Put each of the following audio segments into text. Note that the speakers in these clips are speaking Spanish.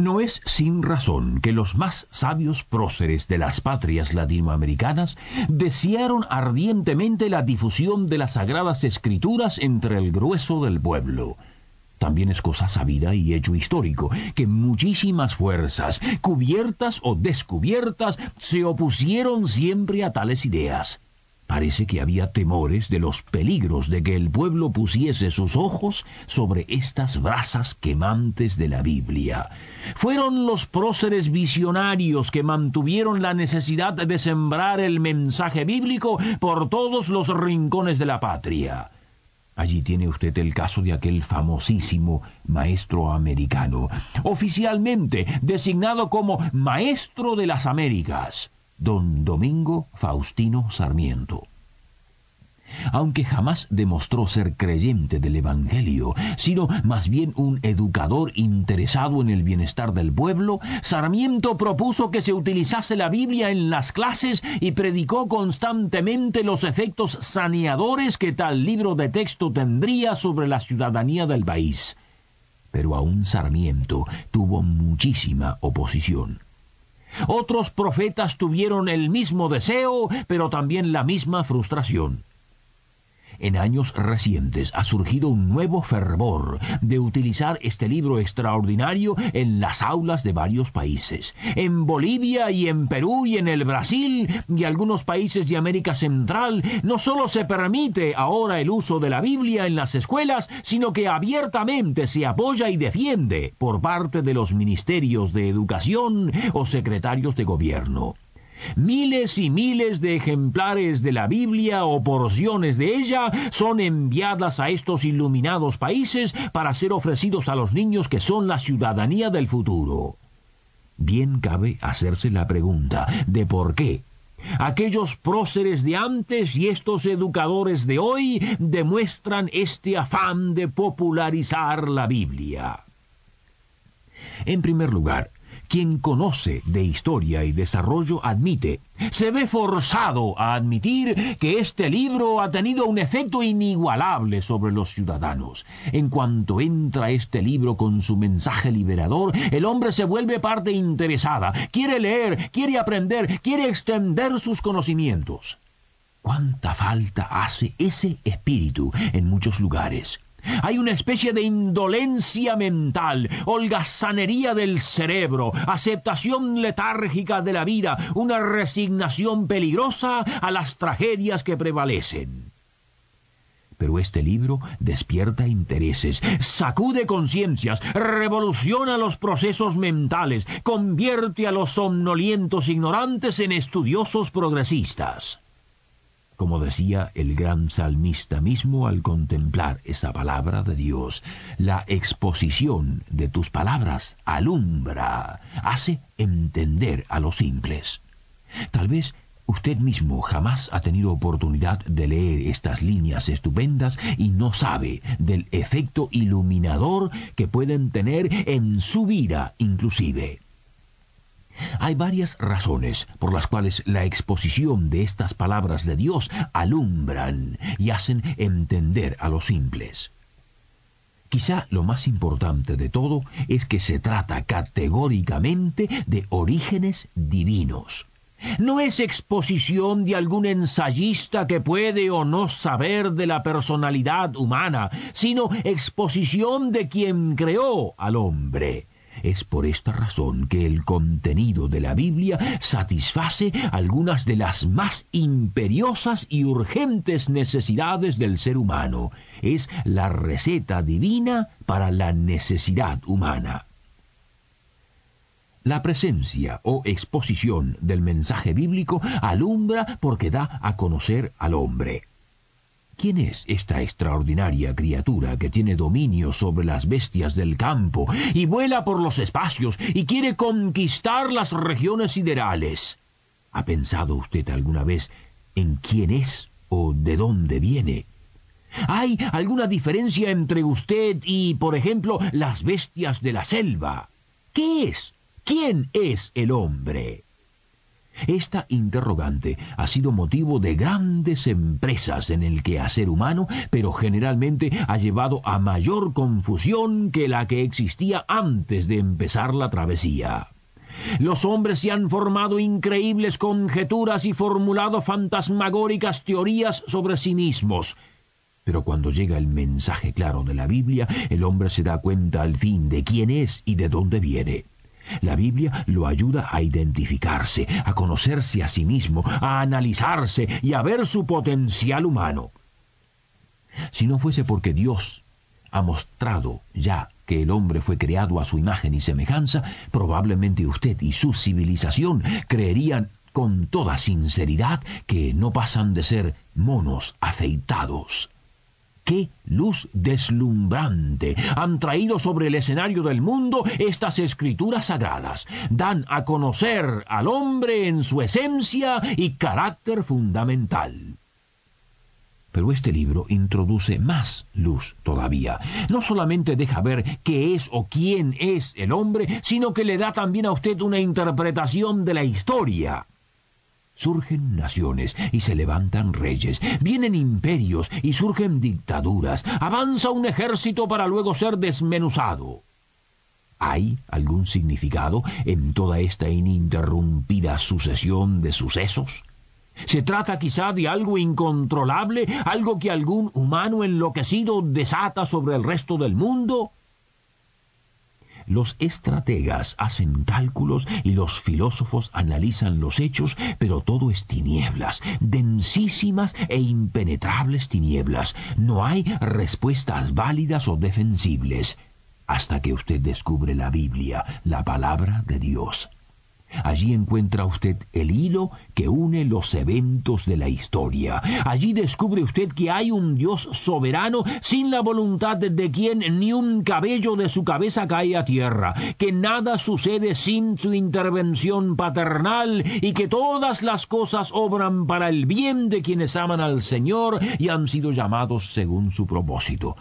No es sin razón que los más sabios próceres de las patrias latinoamericanas desearon ardientemente la difusión de las sagradas escrituras entre el grueso del pueblo. También es cosa sabida y hecho histórico que muchísimas fuerzas, cubiertas o descubiertas, se opusieron siempre a tales ideas. Parece que había temores de los peligros de que el pueblo pusiese sus ojos sobre estas brasas quemantes de la Biblia. Fueron los próceres visionarios que mantuvieron la necesidad de sembrar el mensaje bíblico por todos los rincones de la patria. Allí tiene usted el caso de aquel famosísimo maestro americano, oficialmente designado como Maestro de las Américas don Domingo Faustino Sarmiento. Aunque jamás demostró ser creyente del Evangelio, sino más bien un educador interesado en el bienestar del pueblo, Sarmiento propuso que se utilizase la Biblia en las clases y predicó constantemente los efectos saneadores que tal libro de texto tendría sobre la ciudadanía del país. Pero aún Sarmiento tuvo muchísima oposición. Otros profetas tuvieron el mismo deseo, pero también la misma frustración. En años recientes ha surgido un nuevo fervor de utilizar este libro extraordinario en las aulas de varios países. En Bolivia y en Perú y en el Brasil y algunos países de América Central no solo se permite ahora el uso de la Biblia en las escuelas, sino que abiertamente se apoya y defiende por parte de los ministerios de educación o secretarios de gobierno. Miles y miles de ejemplares de la Biblia o porciones de ella son enviadas a estos iluminados países para ser ofrecidos a los niños que son la ciudadanía del futuro. Bien cabe hacerse la pregunta de por qué Aquellos próceres de antes y estos educadores de hoy demuestran este afán de popularizar la Biblia. En primer lugar, quien conoce de historia y desarrollo admite, se ve forzado a admitir que este libro ha tenido un efecto inigualable sobre los ciudadanos. En cuanto entra este libro con su mensaje liberador, el hombre se vuelve parte interesada, quiere leer, quiere aprender, quiere extender sus conocimientos. ¿Cuánta falta hace ese espíritu en muchos lugares? Hay una especie de indolencia mental, holgazanería del cerebro, aceptación letárgica de la vida, una resignación peligrosa a las tragedias que prevalecen. Pero este libro despierta intereses, sacude conciencias, revoluciona los procesos mentales, convierte a los somnolientos ignorantes en estudiosos progresistas como decía el gran salmista mismo al contemplar esa palabra de Dios. La exposición de tus palabras alumbra, hace entender a los simples. Tal vez usted mismo jamás ha tenido oportunidad de leer estas líneas estupendas y no sabe del efecto iluminador que pueden tener en su vida inclusive. Hay varias razones por las cuales la exposición de estas palabras de Dios alumbran y hacen entender a los simples. Quizá lo más importante de todo es que se trata categóricamente de orígenes divinos. No es exposición de algún ensayista que puede o no saber de la personalidad humana, sino exposición de quien creó al hombre. Es por esta razón que el contenido de la Biblia satisface algunas de las más imperiosas y urgentes necesidades del ser humano. Es la receta divina para la necesidad humana. La presencia o exposición del mensaje bíblico alumbra porque da a conocer al hombre. ¿Quién es esta extraordinaria criatura que tiene dominio sobre las bestias del campo y vuela por los espacios y quiere conquistar las regiones siderales? ¿Ha pensado usted alguna vez en quién es o de dónde viene? ¿Hay alguna diferencia entre usted y, por ejemplo, las bestias de la selva? ¿Qué es? ¿Quién es el hombre? Esta interrogante ha sido motivo de grandes empresas en el quehacer humano, pero generalmente ha llevado a mayor confusión que la que existía antes de empezar la travesía. Los hombres se han formado increíbles conjeturas y formulado fantasmagóricas teorías sobre sí mismos. Pero cuando llega el mensaje claro de la Biblia, el hombre se da cuenta al fin de quién es y de dónde viene. La Biblia lo ayuda a identificarse, a conocerse a sí mismo, a analizarse y a ver su potencial humano. Si no fuese porque Dios ha mostrado ya que el hombre fue creado a su imagen y semejanza, probablemente usted y su civilización creerían con toda sinceridad que no pasan de ser monos afeitados qué luz deslumbrante han traído sobre el escenario del mundo estas escrituras sagradas. Dan a conocer al hombre en su esencia y carácter fundamental. Pero este libro introduce más luz todavía. No solamente deja ver qué es o quién es el hombre, sino que le da también a usted una interpretación de la historia. Surgen naciones y se levantan reyes, vienen imperios y surgen dictaduras, avanza un ejército para luego ser desmenuzado. ¿Hay algún significado en toda esta ininterrumpida sucesión de sucesos? ¿Se trata quizá de algo incontrolable, algo que algún humano enloquecido desata sobre el resto del mundo? Los estrategas hacen cálculos y los filósofos analizan los hechos, pero todo es tinieblas, densísimas e impenetrables tinieblas. No hay respuestas válidas o defensibles hasta que usted descubre la Biblia, la palabra de Dios. Allí encuentra usted el hilo que une los eventos de la historia. Allí descubre usted que hay un Dios soberano sin la voluntad de quien ni un cabello de su cabeza cae a tierra, que nada sucede sin su intervención paternal y que todas las cosas obran para el bien de quienes aman al Señor y han sido llamados según su propósito.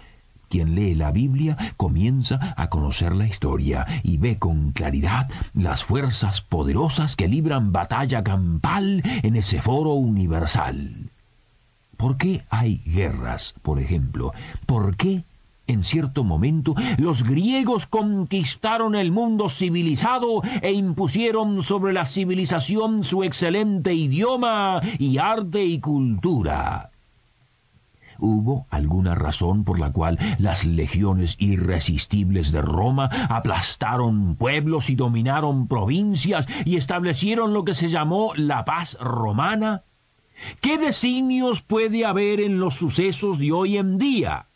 Quien lee la Biblia comienza a conocer la historia y ve con claridad las fuerzas poderosas que libran batalla campal en ese foro universal. ¿Por qué hay guerras, por ejemplo? ¿Por qué en cierto momento los griegos conquistaron el mundo civilizado e impusieron sobre la civilización su excelente idioma y arte y cultura. ¿Hubo alguna razón por la cual las legiones irresistibles de Roma aplastaron pueblos y dominaron provincias y establecieron lo que se llamó la paz romana? ¿Qué designios puede haber en los sucesos de hoy en día?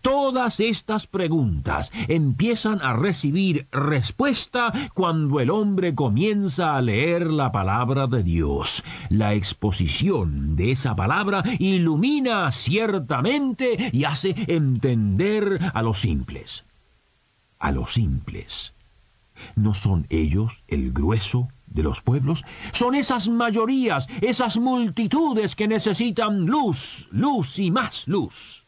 Todas estas preguntas empiezan a recibir respuesta cuando el hombre comienza a leer la palabra de Dios. La exposición de esa palabra ilumina ciertamente y hace entender a los simples. A los simples. ¿No son ellos el grueso de los pueblos? Son esas mayorías, esas multitudes que necesitan luz, luz y más luz.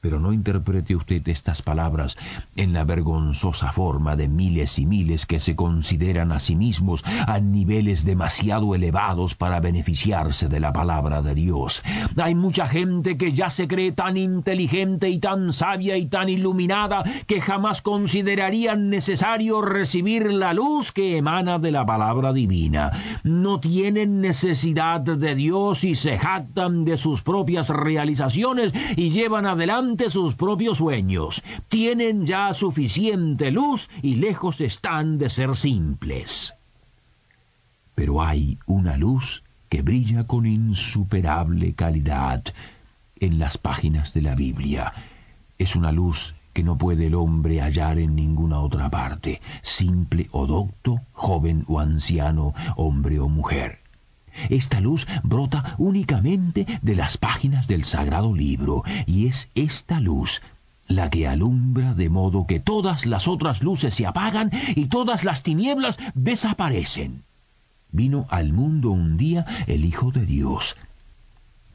Pero no interprete usted estas palabras en la vergonzosa forma de miles y miles que se consideran a sí mismos a niveles demasiado elevados para beneficiarse de la palabra de Dios. Hay mucha gente que ya se cree tan inteligente y tan sabia y tan iluminada que jamás considerarían necesario recibir la luz que emana de la palabra divina. No tienen necesidad de Dios y se jactan de sus propias realizaciones y llevan adelante sus propios sueños, tienen ya suficiente luz y lejos están de ser simples. Pero hay una luz que brilla con insuperable calidad en las páginas de la Biblia. Es una luz que no puede el hombre hallar en ninguna otra parte, simple o docto, joven o anciano, hombre o mujer. Esta luz brota únicamente de las páginas del sagrado libro, y es esta luz la que alumbra de modo que todas las otras luces se apagan y todas las tinieblas desaparecen. Vino al mundo un día el Hijo de Dios,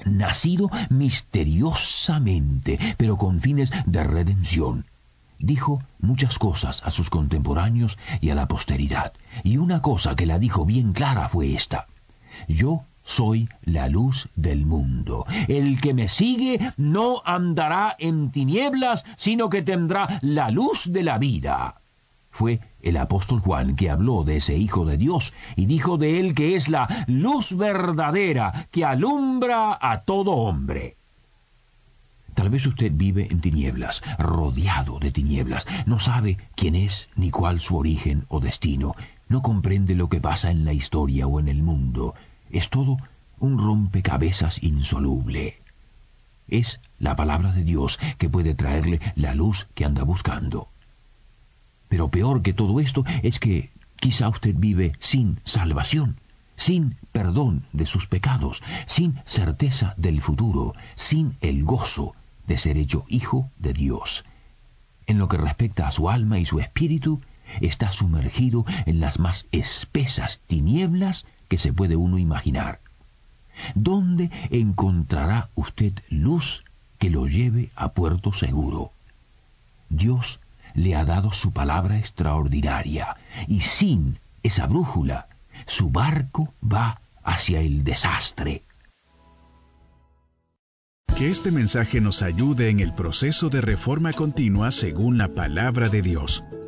nacido misteriosamente, pero con fines de redención. Dijo muchas cosas a sus contemporáneos y a la posteridad, y una cosa que la dijo bien clara fue esta. Yo soy la luz del mundo. El que me sigue no andará en tinieblas, sino que tendrá la luz de la vida. Fue el apóstol Juan que habló de ese Hijo de Dios y dijo de él que es la luz verdadera que alumbra a todo hombre. Tal vez usted vive en tinieblas, rodeado de tinieblas, no sabe quién es ni cuál su origen o destino, no comprende lo que pasa en la historia o en el mundo, es todo un rompecabezas insoluble. Es la palabra de Dios que puede traerle la luz que anda buscando. Pero peor que todo esto es que quizá usted vive sin salvación, sin perdón de sus pecados, sin certeza del futuro, sin el gozo de ser hecho hijo de Dios. En lo que respecta a su alma y su espíritu, está sumergido en las más espesas tinieblas que se puede uno imaginar. ¿Dónde encontrará usted luz que lo lleve a puerto seguro? Dios le ha dado su palabra extraordinaria y sin esa brújula su barco va hacia el desastre. Que este mensaje nos ayude en el proceso de reforma continua según la palabra de Dios.